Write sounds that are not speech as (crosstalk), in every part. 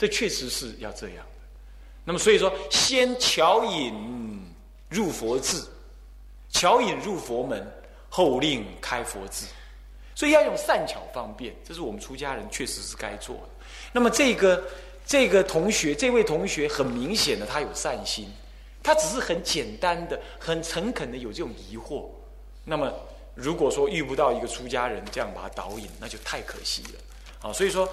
这确实是要这样的。那么所以说，先巧引入佛智，巧引入佛门，后令开佛智。所以要用善巧方便，这是我们出家人确实是该做的。那么这个这个同学，这位同学很明显的他有善心，他只是很简单的、很诚恳的有这种疑惑。那么如果说遇不到一个出家人这样把他导引，那就太可惜了啊！所以说，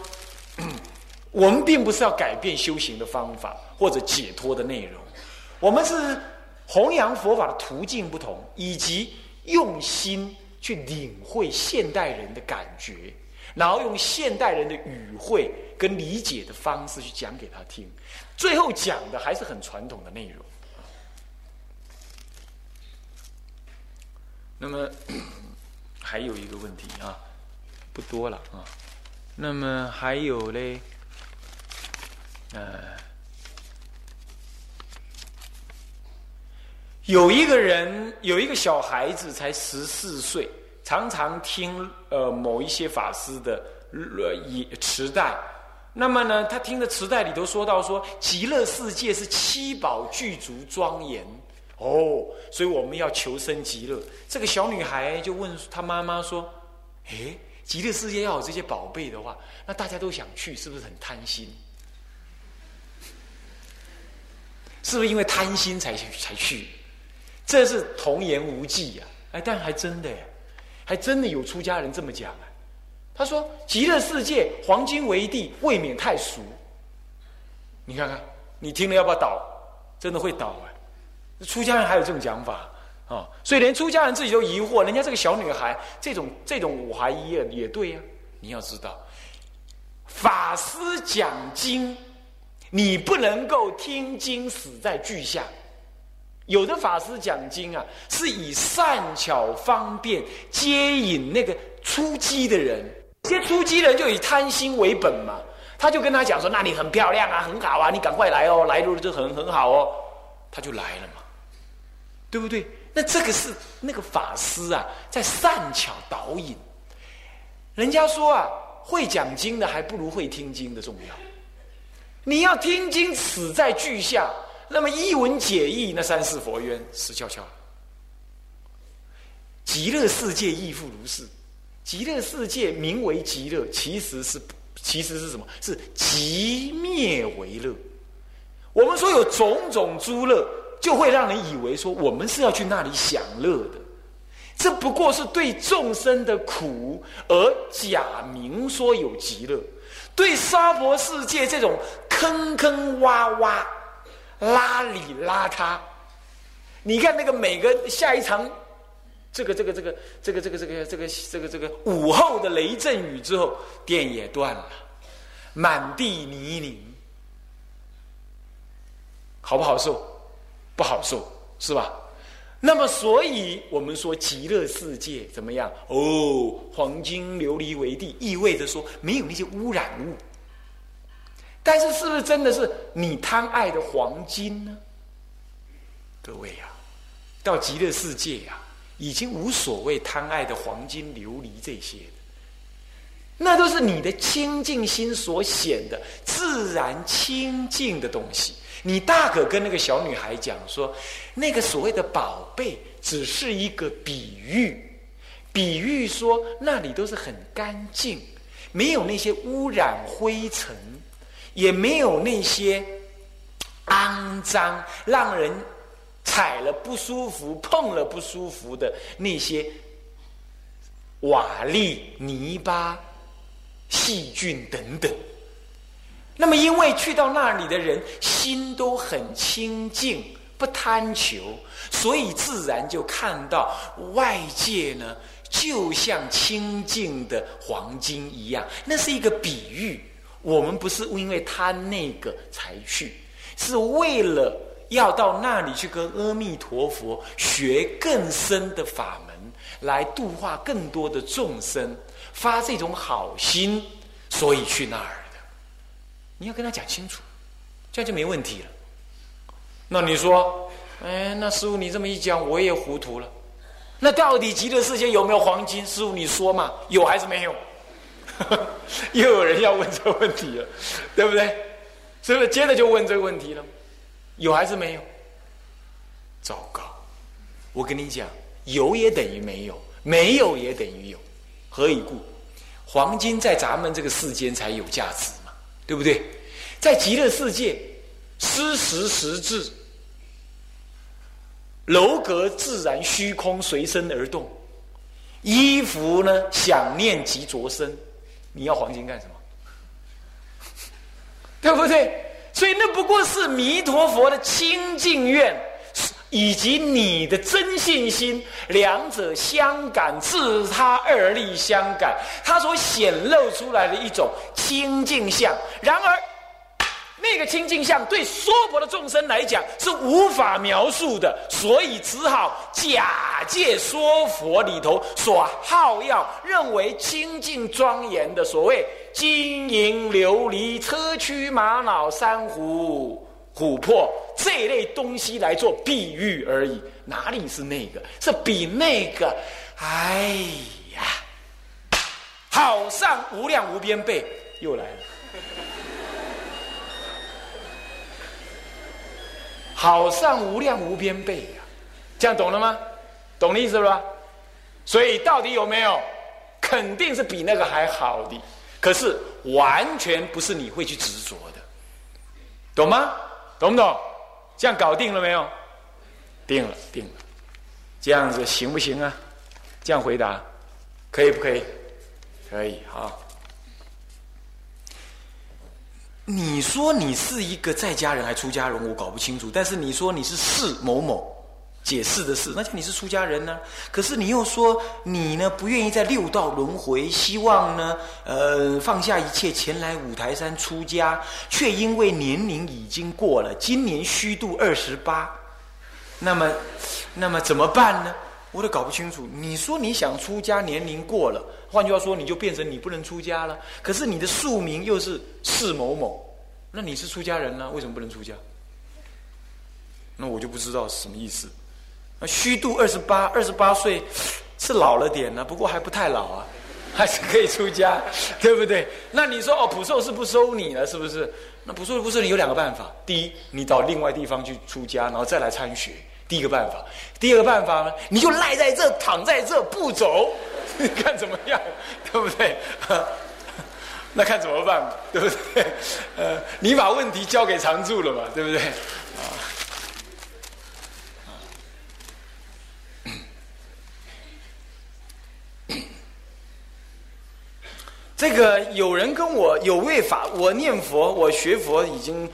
我们并不是要改变修行的方法或者解脱的内容，我们是弘扬佛法的途径不同，以及用心去领会现代人的感觉。然后用现代人的语汇跟理解的方式去讲给他听，最后讲的还是很传统的内容。那么 (coughs) 还有一个问题啊，不多了啊。那么还有嘞，呃，有一个人，有一个小孩子才十四岁。常常听呃某一些法师的呃磁带，那么呢，他听的磁带里头说到说极乐世界是七宝具足庄严哦，所以我们要求生极乐。这个小女孩就问她妈妈说：“诶，极乐世界要有这些宝贝的话，那大家都想去，是不是很贪心？是不是因为贪心才才去？这是童言无忌呀！哎，但还真的。”还真的有出家人这么讲啊！他说：“极乐世界黄金为地，未免太俗。”你看看，你听了要不要倒？真的会倒啊！出家人还有这种讲法啊！所以连出家人自己都疑惑，人家这个小女孩这种这种五怀疑也也对呀。你要知道，法师讲经，你不能够听经死在句下。有的法师讲经啊，是以善巧方便接引那个出击的人，这些出击人就以贪心为本嘛，他就跟他讲说：“那你很漂亮啊，很好啊，你赶快来哦，来路就很很好哦。”他就来了嘛，对不对？那这个是那个法师啊，在善巧导引。人家说啊，会讲经的还不如会听经的重要。你要听经，此在句下。那么一文解义，那三世佛冤死翘翘。极乐世界亦复如是。极乐世界名为极乐，其实是其实是什么？是极灭为乐。我们说有种种诸乐，就会让人以为说我们是要去那里享乐的。这不过是对众生的苦而假名说有极乐，对娑婆世界这种坑坑洼洼。邋里邋遢，你看那个每个下一场，这个这个这个这个这个这个这个这个这个午后的雷阵雨之后，电也断了，满地泥泞，好不好受？不好受，是吧？那么，所以我们说极乐世界怎么样？哦，黄金琉璃为地，意味着说没有那些污染物。但是，是不是真的是你贪爱的黄金呢？各位呀，到极乐世界呀，已经无所谓贪爱的黄金、琉璃这些的，那都是你的清净心所显的自然清净的东西。你大可跟那个小女孩讲说，那个所谓的宝贝只是一个比喻，比喻说那里都是很干净，没有那些污染灰尘。也没有那些肮脏、让人踩了不舒服、碰了不舒服的那些瓦砾、泥巴、细菌等等。那么，因为去到那里的人心都很清净，不贪求，所以自然就看到外界呢，就像清净的黄金一样。那是一个比喻。我们不是因为他那个才去，是为了要到那里去跟阿弥陀佛学更深的法门，来度化更多的众生，发这种好心，所以去那儿的。你要跟他讲清楚，这样就没问题了。那你说，哎，那师傅你这么一讲，我也糊涂了。那到底极乐世界有没有黄金？师傅你说嘛，有还是没有？(laughs) 又有人要问这个问题了，对不对？是不是？接着就问这个问题了，有还是没有？糟糕！我跟你讲，有也等于没有，没有也等于有，何以故？黄金在咱们这个世间才有价值嘛，对不对？在极乐世界，失时实质，楼阁自然虚空随身而动，衣服呢想念即着身，你要黄金干什么？(laughs) 对不对？所以那不过是弥陀佛的清净愿，以及你的真信心，两者相感，自他二力相感，他所显露出来的一种清净相。然而。那个清净相对娑婆的众生来讲是无法描述的，所以只好假借说佛里头所好要认为清净庄严的所谓金银琉璃车驱玛瑙珊瑚琥珀这类东西来做比喻而已，哪里是那个？是比那个，哎呀，好上无量无边倍，又来了。好上无量无边倍呀，这样懂了吗？懂的意思了吧？所以到底有没有？肯定是比那个还好的，可是完全不是你会去执着的，懂吗？懂不懂？这样搞定了没有？定了，定了。这样子行不行啊？这样回答，可以不可以？可以，好。你说你是一个在家人还出家人，我搞不清楚。但是你说你是释某某，解释的是，那就你是出家人呢。可是你又说你呢不愿意在六道轮回，希望呢呃放下一切前来五台山出家，却因为年龄已经过了，今年虚度二十八，那么那么怎么办呢？我都搞不清楚。你说你想出家，年龄过了，换句话说，你就变成你不能出家了。可是你的宿名又是释某某，那你是出家人呢？为什么不能出家？那我就不知道是什么意思。那虚度二十八，二十八岁是老了点呢，不过还不太老啊，还是可以出家，(laughs) 对不对？那你说哦，普寿是不收你了，是不是？那普寿不收你有两个办法：第一，你到另外地方去出家，然后再来参学。第一个办法，第二个办法呢？你就赖在这，躺在这不走，(laughs) 看怎么样？对不对？(laughs) 那看怎么办？对不对？呃，你把问题交给常住了嘛？对不对？啊，这个有人跟我有位法，我念佛，我学佛已经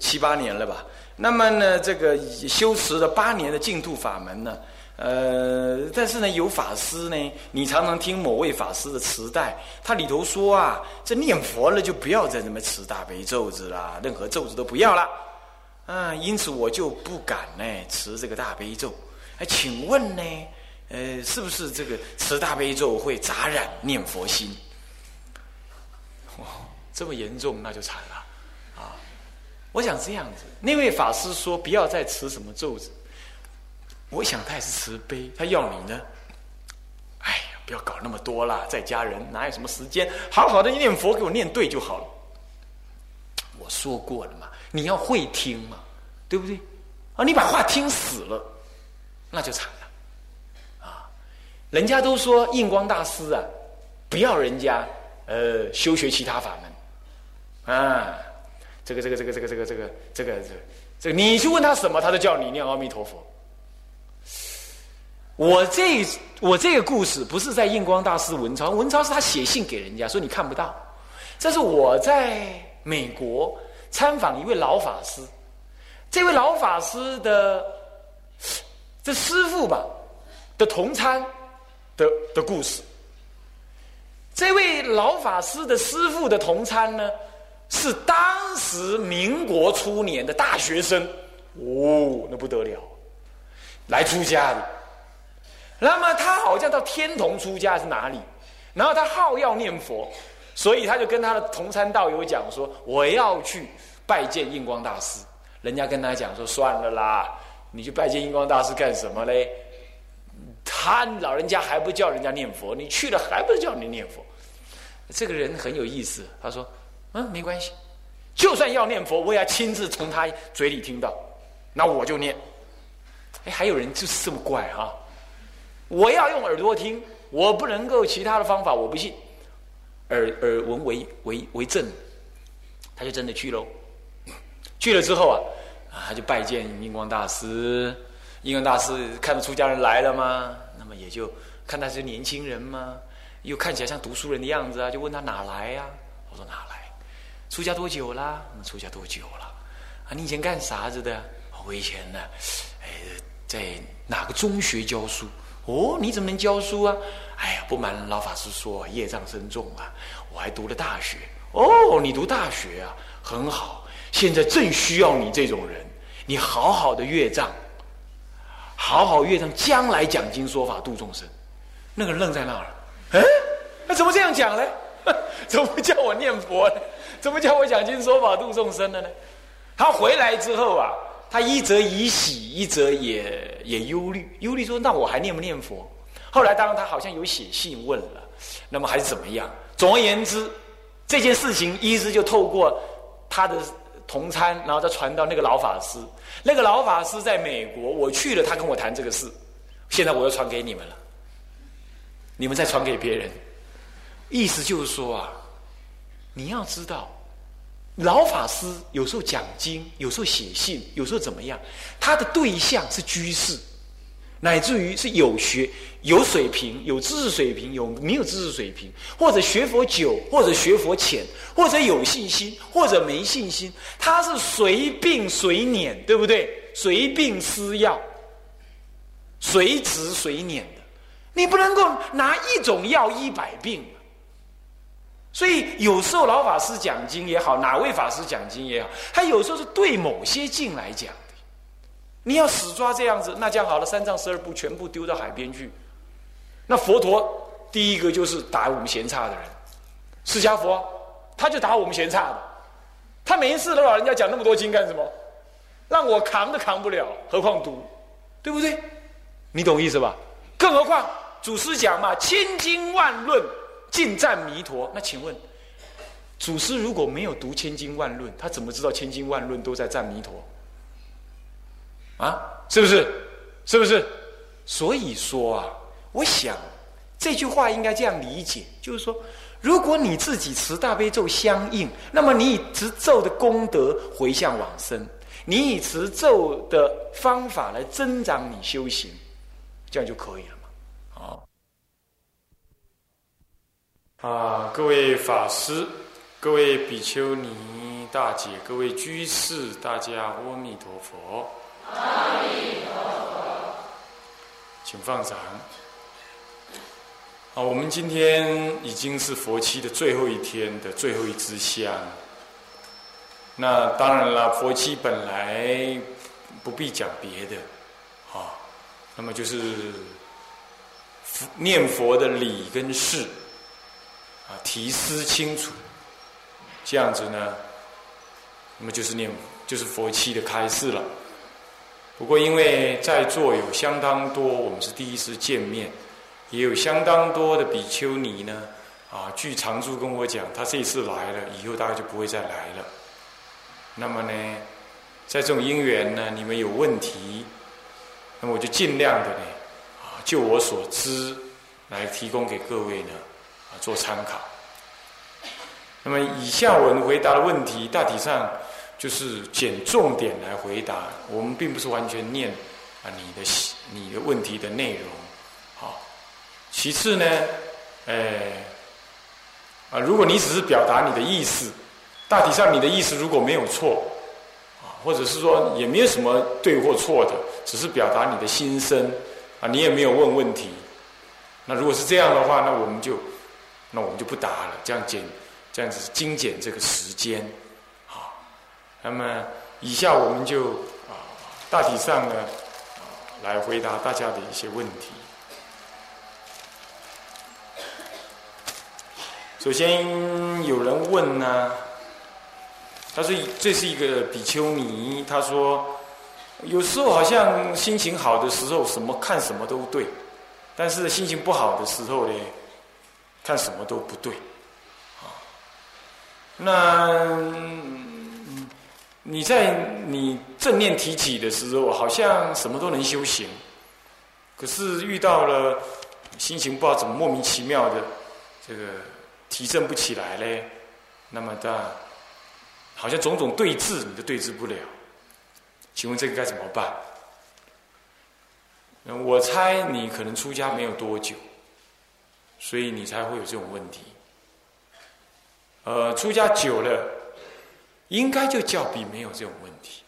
七八年了吧。那么呢，这个修持了八年的净土法门呢，呃，但是呢，有法师呢，你常常听某位法师的磁带，他里头说啊，这念佛了就不要再这么持大悲咒子啦，任何咒子都不要了，啊，因此我就不敢呢持这个大悲咒。哎，请问呢，呃，是不是这个持大悲咒会杂染念佛心？哇，这么严重，那就惨了。我想这样子，那位法师说不要再持什么咒子。我想他也是慈悲，他要你呢。哎呀，不要搞那么多啦，在家人哪有什么时间？好好的念佛，给我念对就好了。我说过了嘛，你要会听嘛，对不对？啊，你把话听死了，那就惨了。啊，人家都说印光大师啊，不要人家呃修学其他法门啊。这个这个这个这个这个这个这个这这个，你去问他什么，他都叫你念阿弥陀佛。我这我这个故事不是在印光大师文超，文超是他写信给人家说你看不到。这是我在美国参访一位老法师，这位老法师的这师傅吧的同参的的故事。这位老法师的师傅的同参呢？是当时民国初年的大学生，哦，那不得了，来出家的。那么他好像到天童出家是哪里？然后他好要念佛，所以他就跟他的同参道友讲说：“我要去拜见印光大师。”人家跟他讲说：“算了啦，你去拜见印光大师干什么嘞？他老人家还不叫人家念佛，你去了还不是叫你念佛？”这个人很有意思，他说。嗯，没关系，就算要念佛，我也要亲自从他嘴里听到，那我就念。哎，还有人就是这么怪哈！我要用耳朵听，我不能够其他的方法，我不信。耳耳闻为为为证，他就真的去喽。去了之后啊，啊，他就拜见印光大师。印光大师看到出家人来了吗？那么也就看他是年轻人吗？又看起来像读书人的样子啊，就问他哪来呀？我说哪来？出家多久啦？出家多久了？啊，你以前干啥子的？我以前呢，哎，在哪个中学教书？哦，你怎么能教书啊？哎呀，不瞒老法师说，业障深重啊，我还读了大学。哦，你读大学啊，很好。现在正需要你这种人，你好好的乐障，好好乐障，将来讲经说法度众生。那个愣在那儿。哎，那怎么这样讲呢？(laughs) 怎么叫我念佛呢？怎么叫我讲经说法度众生的呢？他回来之后啊，他一则以喜，一则也也忧虑。忧虑说：“那我还念不念佛？”后来当然他好像有写信问了，那么还是怎么样？总而言之，这件事情一直就透过他的同参，然后再传到那个老法师。那个老法师在美国，我去了，他跟我谈这个事。现在我又传给你们了。你们再传给别人，意思就是说啊，你要知道，老法师有时候讲经，有时候写信，有时候怎么样，他的对象是居士，乃至于是有学、有水平、有知识水平、有没有知识水平，或者学佛久，或者学佛浅，或者有信心，或者没信心，他是随病随碾，对不对？随病施药，随治随撵。你不能够拿一种药医百病，所以有时候老法师讲经也好，哪位法师讲经也好，他有时候是对某些境来讲的。你要死抓这样子，那讲好了，三藏十二部全部丢到海边去。那佛陀第一个就是打我们嫌差的人，释迦佛他就打我们嫌差的，他每一次都老人家讲那么多经干什么？让我扛都扛不了，何况读，对不对？你懂意思吧？更何况。祖师讲嘛，千经万论尽赞弥陀。那请问，祖师如果没有读千经万论，他怎么知道千经万论都在赞弥陀？啊，是不是？是不是？所以说啊，我想这句话应该这样理解，就是说，如果你自己持大悲咒相应，那么你以持咒的功德回向往生，你以持咒的方法来增长你修行，这样就可以了。啊，各位法师，各位比丘尼大姐，各位居士，大家阿弥陀佛。阿弥陀佛，请放掌。好，我们今天已经是佛期的最后一天的最后一支香。那当然了，佛期本来不必讲别的，啊，那么就是念佛的理跟事。啊，提思清楚，这样子呢，那么就是念，就是佛期的开示了。不过，因为在座有相当多，我们是第一次见面，也有相当多的比丘尼呢。啊，据常住跟我讲，他这一次来了，以后大概就不会再来了。那么呢，在这种因缘呢，你们有问题，那么我就尽量的呢，啊，就我所知来提供给各位呢。做参考。那么以下我们回答的问题，大体上就是捡重点来回答。我们并不是完全念啊你的你的问题的内容。好，其次呢，呃，啊，如果你只是表达你的意思，大体上你的意思如果没有错，啊，或者是说也没有什么对或错的，只是表达你的心声，啊，你也没有问问题。那如果是这样的话，那我们就。那我们就不答了，这样减，这样子精简这个时间，好。那么以下我们就啊，大体上呢，啊，来回答大家的一些问题。首先有人问呢，他说这是一个比丘尼，他说有时候好像心情好的时候，什么看什么都对，但是心情不好的时候呢？看什么都不对，啊，那你在你正念提起的时候，好像什么都能修行，可是遇到了心情不知道怎么莫名其妙的这个提振不起来嘞，那么的，好像种种对峙你都对峙不了，请问这个该怎么办？我猜你可能出家没有多久，所以你才会有这种问题。呃，出家久了。应该就较比没有这种问题，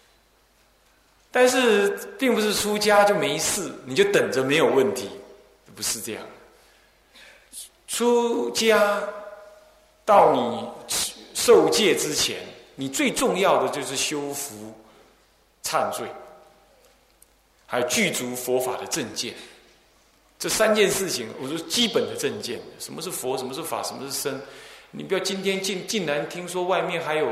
但是并不是出家就没事，你就等着没有问题，不是这样。出家到你受戒之前，你最重要的就是修福、忏罪，还有具足佛法的正见。这三件事情，我说基本的正见。什么是佛？什么是法？什么是身？你不要今天竟竟然听说外面还有。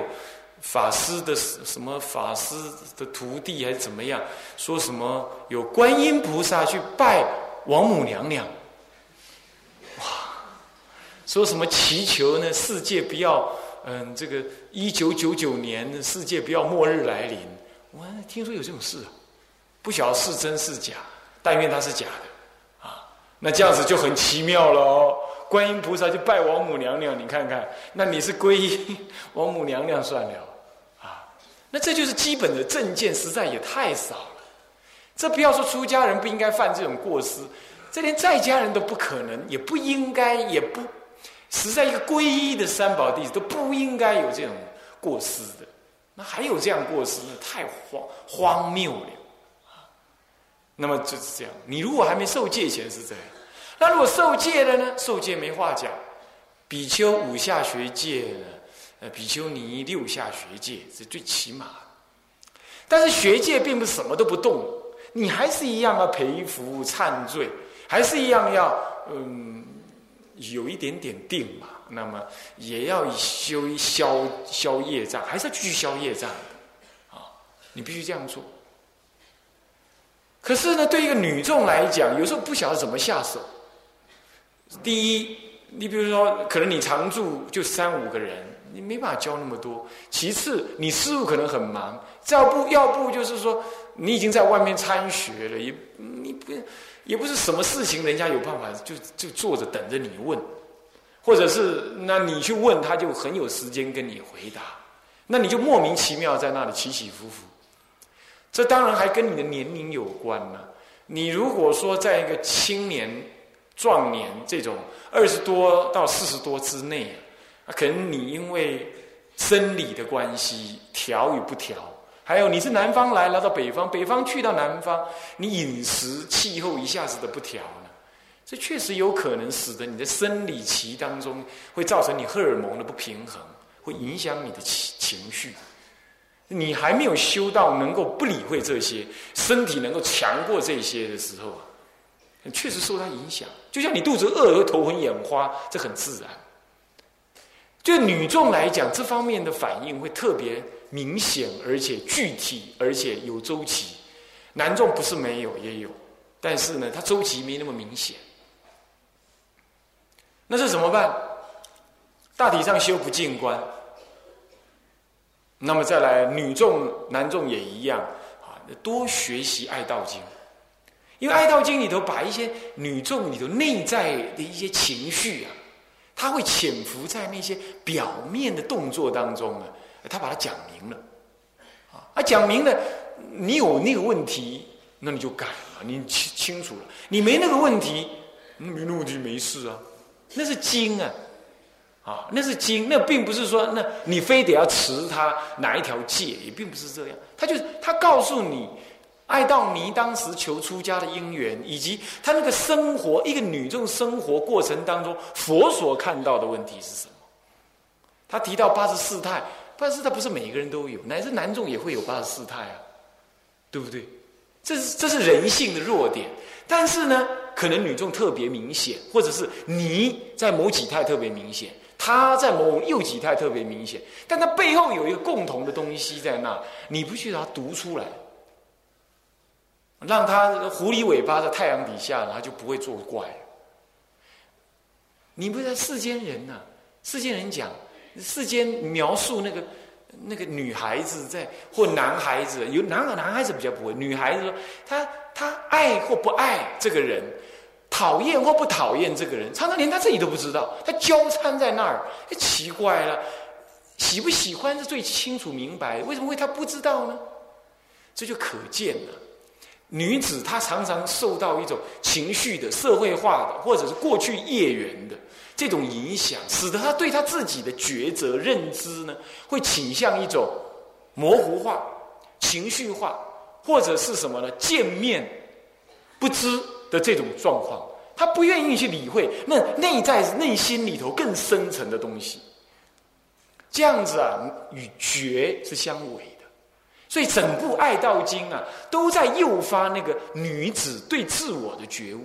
法师的什么法师的徒弟还是怎么样？说什么有观音菩萨去拜王母娘娘？哇！说什么祈求呢？世界不要嗯，这个一九九九年世界不要末日来临。我听说有这种事，不晓得是真是假，但愿它是假的。那这样子就很奇妙了哦。观音菩萨就拜王母娘娘，你看看，那你是皈依王母娘娘算了啊。那这就是基本的正见，实在也太少了。这不要说出家人不应该犯这种过失，这连在家人都不可能，也不应该，也不实在一个皈依的三宝弟子都不应该有这种过失的。那还有这样过失，太荒荒谬了！那么就是这样。你如果还没受戒前是这样，那如果受戒了呢？受戒没话讲，比丘五下学戒呢？呃，比丘尼六下学戒是最起码，但是学戒并不是什么都不动，你还是一样要培福忏罪，还是一样要嗯有一点点定嘛，那么也要修消消业障，还是要继续消业障的啊，你必须这样做。可是呢，对一个女众来讲，有时候不晓得怎么下手。第一，你比如说，可能你常住就三五个人。你没办法教那么多。其次，你师傅可能很忙，要不要不就是说，你已经在外面参学了，也你不也不是什么事情，人家有办法就就坐着等着你问，或者是那你去问他，就很有时间跟你回答，那你就莫名其妙在那里起起伏伏。这当然还跟你的年龄有关呢。你如果说在一个青年、壮年这种二十多到四十多之内。可能你因为生理的关系调与不调，还有你是南方来来到北方，北方去到南方，你饮食气候一下子的不调呢，这确实有可能使得你的生理期当中会造成你荷尔蒙的不平衡，会影响你的情情绪。你还没有修到能够不理会这些，身体能够强过这些的时候啊，确实受它影响。就像你肚子饿而头昏眼花，这很自然。对女众来讲，这方面的反应会特别明显，而且具体，而且有周期。男众不是没有，也有，但是呢，它周期没那么明显。那这怎么办？大体上修不进关。那么再来，女众、男众也一样啊，多学习《爱道经》，因为《爱道经》里头把一些女众里头内在的一些情绪啊。他会潜伏在那些表面的动作当中啊，他把它讲明了，啊，讲明了，你有那个问题，那你就改了，你清清楚了，你没那个问题，没那问题没事啊，那是经啊，啊，那是经，那并不是说，那你非得要持他哪一条戒，也并不是这样，他就是他告诉你。爱道尼当时求出家的因缘，以及他那个生活，一个女众生活过程当中，佛所看到的问题是什么？他提到八十四态，八十四态不是每一个人都有，乃至男众也会有八十四态啊，对不对？这是这是人性的弱点，但是呢，可能女众特别明显，或者是你在某几态特别明显，他在某右几态特别明显，但他背后有一个共同的东西在那，你不去把它读出来。让他狐狸尾巴在太阳底下，他就不会作怪。你不是世间人呐？世间人讲，世间描述那个那个女孩子在或男孩子有男男孩子比较不会，女孩子说他他爱或不爱这个人，讨厌或不讨厌这个人，常常连他自己都不知道，他交参在那儿，奇怪了，喜不喜欢是最清楚明白，为什么会他不知道呢？这就可见了，女子她常常受到一种情绪的社会化的，或者是过去业缘的。这种影响，使得她对她自己的抉择认知呢，会倾向一种模糊化、情绪化，或者是什么呢？见面不知的这种状况，他不愿意去理会那内在内心里头更深层的东西。这样子啊，与觉是相违的。所以整部《爱道经》啊，都在诱发那个女子对自我的觉悟。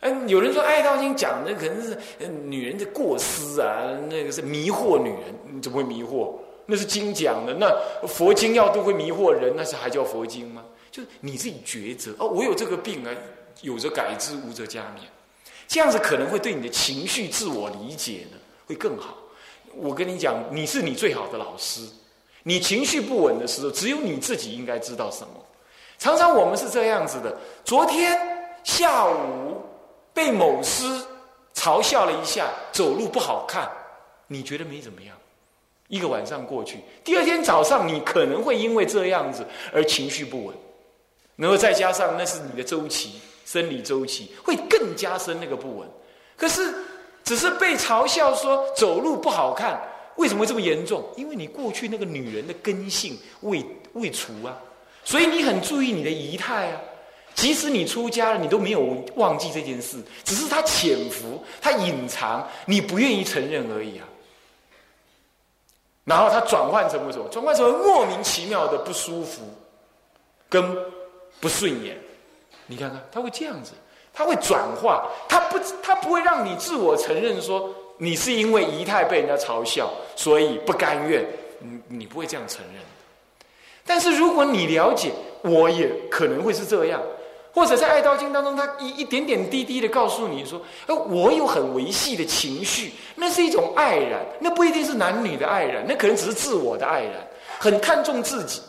嗯，有人说《爱道经》讲的可能是女人的过失啊，那个是迷惑女人，你怎么会迷惑？那是经讲的，那佛经要都会迷惑人，那是还叫佛经吗？就是你自己抉择哦，我有这个病啊，有则改之，无则加勉，这样子可能会对你的情绪自我理解呢会更好。我跟你讲，你是你最好的老师，你情绪不稳的时候，只有你自己应该知道什么。常常我们是这样子的，昨天下午。被某师嘲笑了一下，走路不好看，你觉得没怎么样？一个晚上过去，第二天早上你可能会因为这样子而情绪不稳，然后再加上那是你的周期，生理周期会更加深那个不稳。可是只是被嘲笑说走路不好看，为什么会这么严重？因为你过去那个女人的根性未未除啊，所以你很注意你的仪态啊。即使你出家了，你都没有忘记这件事，只是他潜伏、他隐藏，你不愿意承认而已啊。然后他转换成为什么？转换成莫名其妙的不舒服，跟不顺眼。你看看，他会这样子，他会转化，他不，他不会让你自我承认说你是因为仪态被人家嘲笑，所以不甘愿。你你不会这样承认。但是如果你了解，我也可能会是这样。或者在《爱道经》当中，他一一点点滴滴的告诉你说：“呃，我有很维系的情绪，那是一种爱然，那不一定是男女的爱然，那可能只是自我的爱然，很看重自己。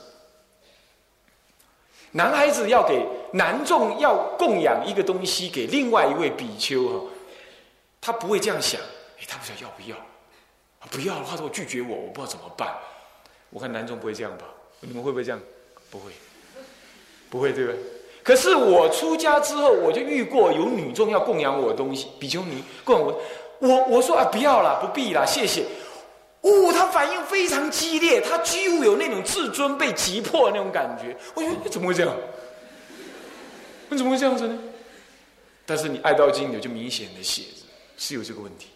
男孩子要给男众要供养一个东西给另外一位比丘哈，他不会这样想，哎，他不知道要不要，不要的话，我拒绝我，我不知道怎么办。我看男众不会这样吧？你们会不会这样？不会，不会，对不对？”可是我出家之后，我就遇过有女众要供养我的东西，比丘尼供养我，我我说啊，不要了，不必了，谢谢。哦，他反应非常激烈，他几乎有那种自尊被击破的那种感觉。我说怎么会这样？(laughs) 你怎么会这样子呢？但是你《爱道经》里就明显的写着是有这个问题，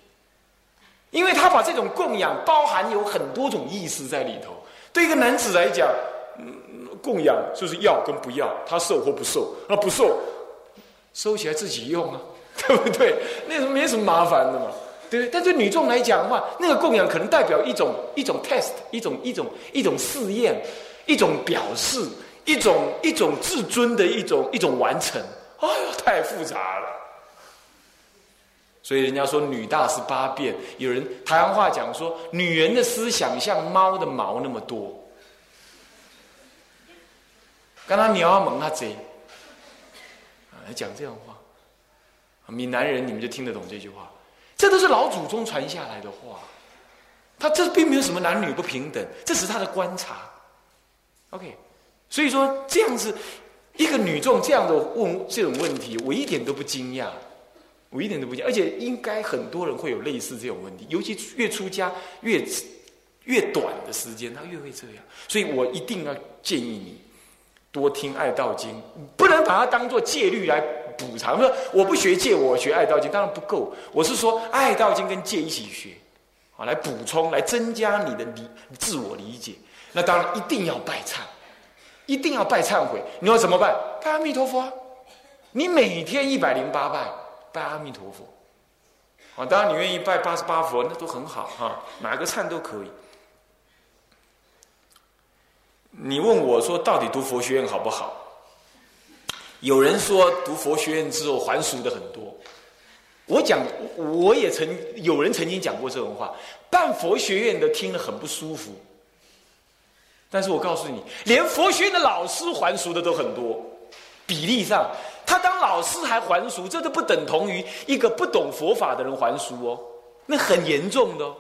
因为他把这种供养包含有很多种意思在里头。对一个男子来讲，嗯。供养就是要跟不要，他受或不受，那不受，收起来自己用啊，(laughs) 对不对？那什么没什么麻烦的嘛，对不对？但对女众来讲的话，那个供养可能代表一种一种 test，一种一种一种试验，一种表示，一种一种自尊的一种一种完成。哎呦，太复杂了。所以人家说女大十八变，有人台湾话讲说，女人的思想像猫的毛那么多。刚刚你要蒙他贼啊，讲这样话，闽南人你们就听得懂这句话，这都是老祖宗传下来的话，他这并没有什么男女不平等，这是他的观察。OK，所以说这样子一个女众这样的问这种问题，我一点都不惊讶，我一点都不惊，而且应该很多人会有类似这种问题，尤其越出家越越短的时间，他越会这样，所以我一定要建议你。多听《爱道经》，不能把它当做戒律来补偿。说我不学戒，我学《爱道经》当然不够。我是说，《爱道经》跟戒一起学，啊，来补充，来增加你的理自我理解。那当然一定要拜忏，一定要拜忏悔。你要怎么办？拜阿弥陀佛。你每天一百零八拜，拜阿弥陀佛。啊，当然你愿意拜八十八佛，那都很好哈，哪个忏都可以。你问我说，到底读佛学院好不好？有人说读佛学院之后还俗的很多。我讲，我也曾有人曾经讲过这种话，办佛学院的听了很不舒服。但是我告诉你，连佛学院的老师还俗的都很多，比例上，他当老师还还俗，这都不等同于一个不懂佛法的人还俗哦，那很严重的哦。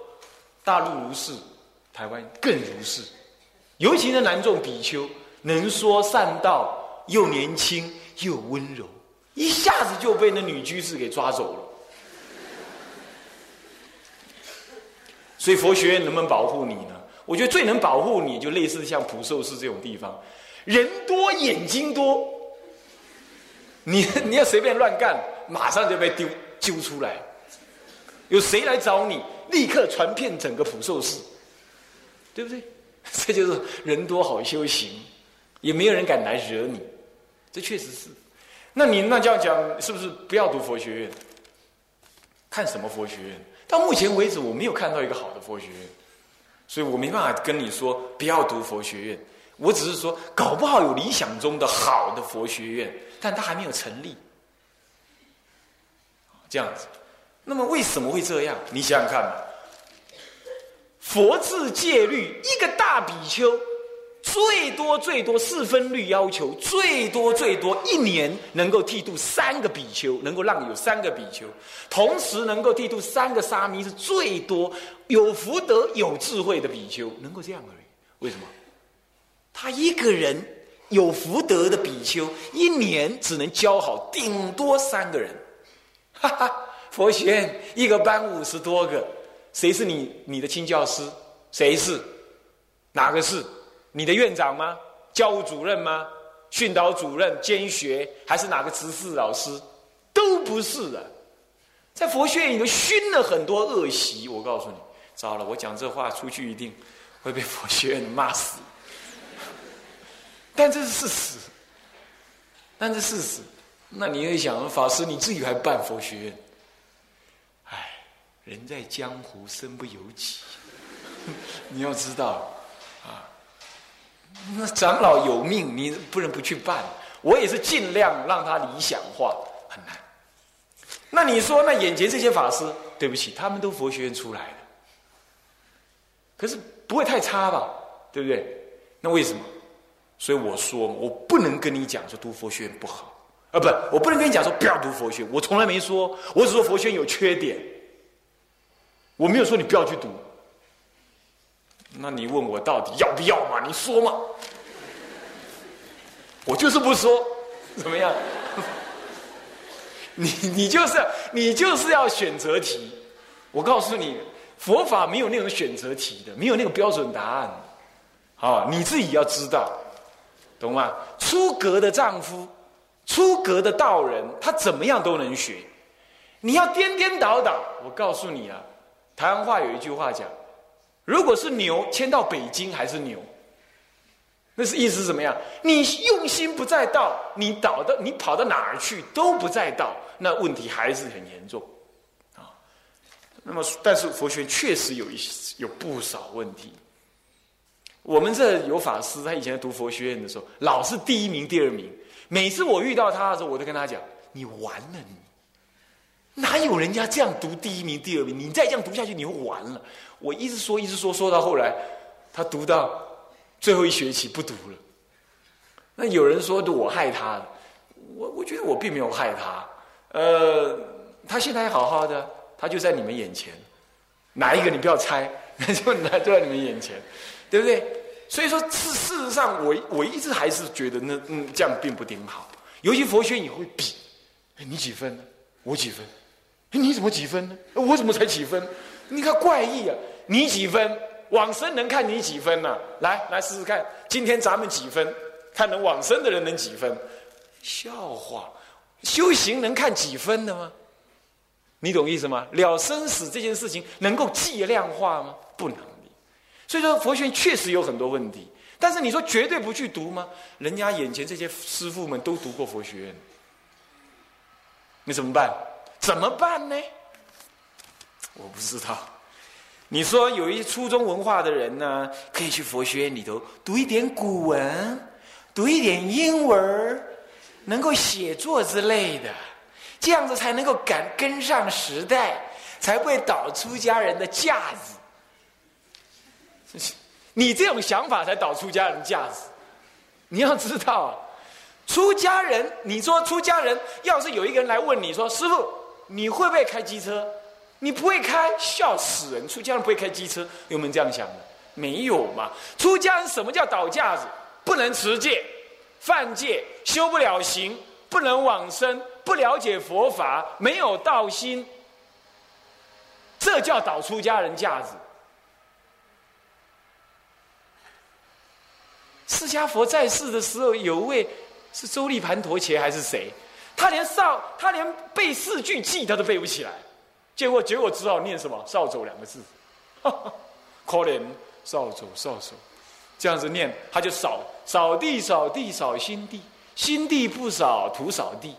大陆如是，台湾更如是，尤其是南众比丘，能说善道，又年轻又温柔，一下子就被那女居士给抓走了。所以佛学院能不能保护你呢？我觉得最能保护你就类似像普寿寺这种地方，人多眼睛多，你 (laughs) 你要随便乱干，马上就被丢揪出来。有谁来找你，立刻传遍整个普寿寺，对不对？(laughs) 这就是人多好修行，也没有人敢来惹你，这确实是。那你那这样讲，是不是不要读佛学院？看什么佛学院？到目前为止，我没有看到一个好的佛学院，所以我没办法跟你说不要读佛学院。我只是说，搞不好有理想中的好的佛学院，但它还没有成立，这样子。那么为什么会这样？你想想看，佛制戒律，一个大比丘最多最多四分律要求，最多最多一年能够剃度三个比丘，能够让有三个比丘，同时能够剃度三个沙弥是最多有福德有智慧的比丘能够这样而已。为什么？他一个人有福德的比丘，一年只能教好顶多三个人，哈 (laughs) 哈。佛学一个班五十多个，谁是你你的亲教师？谁是？哪个是？你的院长吗？教务主任吗？训导主任兼学还是哪个执事老师？都不是的，在佛学院里头熏了很多恶习。我告诉你，糟了，我讲这话出去一定会被佛学院骂死。但这是事实，但是事实。那你会想，法师你自己还办佛学院？哎人在江湖，身不由己。(laughs) 你要知道，啊，那 (laughs) 长老有命，你不能不去办。我也是尽量让他理想化，很难。那你说，那眼前这些法师，对不起，他们都佛学院出来的，可是不会太差吧？对不对？那为什么？所以我说，我不能跟你讲说读佛学院不好啊，不，我不能跟你讲说不要读佛学院。我从来没说，我只说佛学院有缺点。我没有说你不要去读，那你问我到底要不要嘛？你说嘛？我就是不说，怎么样？(laughs) 你你就是你就是要选择题。我告诉你，佛法没有那种选择题的，没有那个标准答案。好，你自己要知道，懂吗？出格的丈夫，出格的道人，他怎么样都能学。你要颠颠倒倒，我告诉你啊。台湾话有一句话讲：“如果是牛迁到北京还是牛，那是意思怎么样？你用心不在道，你倒到你跑到哪儿去都不在道，那问题还是很严重啊。那么，但是佛学确实有一些有不少问题。我们这有法师，他以前读佛学院的时候，老是第一名、第二名。每次我遇到他的时候，我都跟他讲：你完了你。”哪有人家这样读第一名、第二名？你再这样读下去，你会完了。我一直说，一直说，说到后来，他读到最后一学期不读了。那有人说我害他，我我觉得我并没有害他。呃，他现在还好好的，他就在你们眼前。哪一个你不要猜，就就在你们眼前，对不对？所以说，事事实上，我我一直还是觉得那嗯这样并不顶好。尤其佛学也会比，你几分呢？我几分？你怎么几分呢？我怎么才几分？你看怪异啊！你几分？往生能看你几分呢？来，来试试看，今天咱们几分？看能往生的人能几分？笑话！修行能看几分的吗？你懂意思吗？了生死这件事情能够计量化吗？不能所以说，佛学确实有很多问题。但是你说绝对不去读吗？人家眼前这些师傅们都读过佛学院，你怎么办？怎么办呢？我不知道。你说有一些初中文化的人呢，可以去佛学院里头读一点古文，读一点英文，能够写作之类的，这样子才能够赶跟上时代，才会倒出家人的架子。你这种想法才导出家人价值。你要知道，出家人，你说出家人，要是有一个人来问你说：“师傅，你会不会开机车？”你不会开，笑死人！出家人不会开机车，有没有这样想的？没有嘛。出家人什么叫倒架子？不能持戒、犯戒、修不了行，不能往生，不了解佛法，没有道心，这叫倒出家人架子。释迦佛在世的时候，有位是周利盘陀伽还是谁？他连少，他连背四句偈他都背不起来，结果结果只好念什么“扫帚”两个字，(laughs) 可怜扫帚扫帚，这样子念，他就扫扫地扫地扫心地，心地不扫土扫地。